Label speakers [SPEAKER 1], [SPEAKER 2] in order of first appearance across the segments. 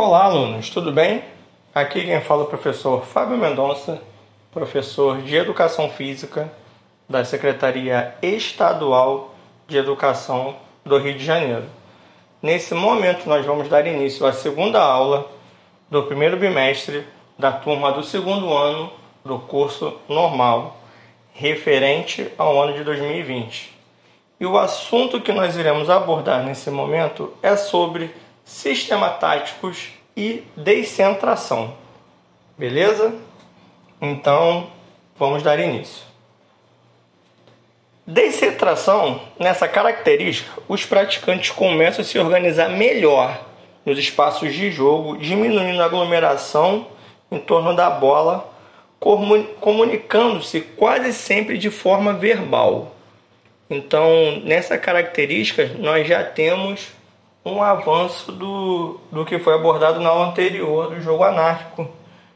[SPEAKER 1] Olá, alunos, tudo bem? Aqui quem fala é o professor Fábio Mendonça, professor de Educação Física da Secretaria Estadual de Educação do Rio de Janeiro. Nesse momento, nós vamos dar início à segunda aula do primeiro bimestre da turma do segundo ano do curso normal, referente ao ano de 2020. E o assunto que nós iremos abordar nesse momento é sobre sistemas táticos e descentração. Beleza? Então, vamos dar início. Descentração, nessa característica, os praticantes começam a se organizar melhor nos espaços de jogo, diminuindo a aglomeração em torno da bola, comunicando-se quase sempre de forma verbal. Então, nessa característica, nós já temos um avanço do, do que foi abordado na aula anterior do jogo anárquico,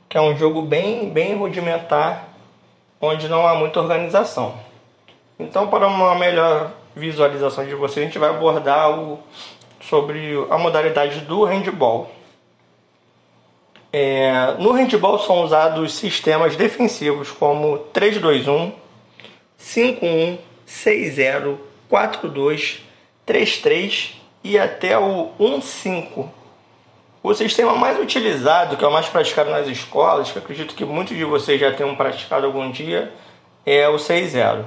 [SPEAKER 1] que é um jogo bem, bem rudimentar, onde não há muita organização. Então, para uma melhor visualização de vocês, a gente vai abordar o, sobre a modalidade do handball. É, no handball são usados sistemas defensivos como 3-2-1, 5-1, 6-0, 4-2, 3-3 e até o 1.5. O sistema mais utilizado, que é o mais praticado nas escolas, que acredito que muitos de vocês já tenham praticado algum dia, é o 6-0,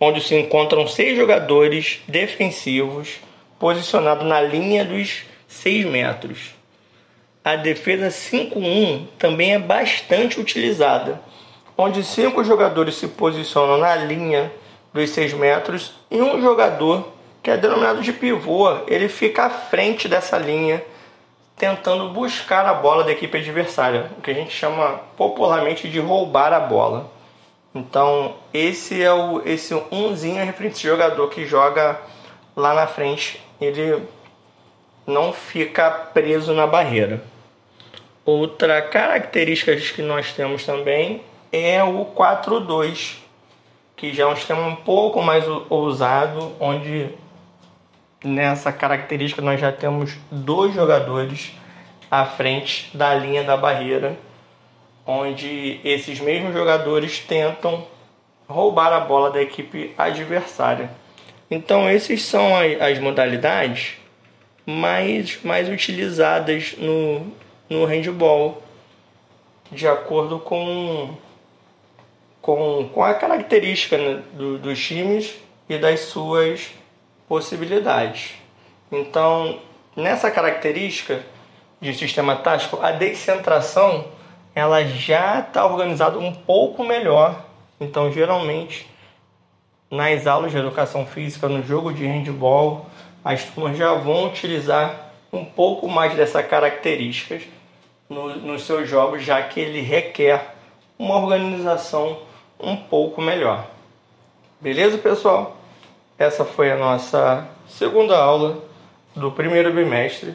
[SPEAKER 1] onde se encontram seis jogadores defensivos posicionados na linha dos 6 metros. A defesa 5-1 também é bastante utilizada, onde cinco jogadores se posicionam na linha dos 6 metros e um jogador que é denominado de pivô, ele fica à frente dessa linha, tentando buscar a bola da equipe adversária, o que a gente chama popularmente de roubar a bola. Então, esse é o esse umzinho referente esse jogador que joga lá na frente, ele não fica preso na barreira. Outra característica que nós temos também é o 4-2, que já é um sistema um pouco mais ousado, onde nessa característica nós já temos dois jogadores à frente da linha da barreira, onde esses mesmos jogadores tentam roubar a bola da equipe adversária. Então, esses são as modalidades mais, mais utilizadas no, no handball, de acordo com, com, com a característica né, do, dos times e das suas possibilidades. Então, nessa característica de sistema tático, a descentração ela já está organizada um pouco melhor. Então, geralmente, nas aulas de educação física, no jogo de handball, as turmas já vão utilizar um pouco mais dessas características no, nos seus jogos, já que ele requer uma organização um pouco melhor. Beleza, pessoal? Essa foi a nossa segunda aula do primeiro bimestre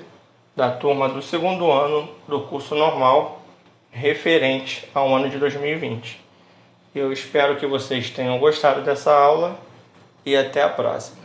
[SPEAKER 1] da turma do segundo ano do curso normal referente ao ano de 2020. Eu espero que vocês tenham gostado dessa aula e até a próxima.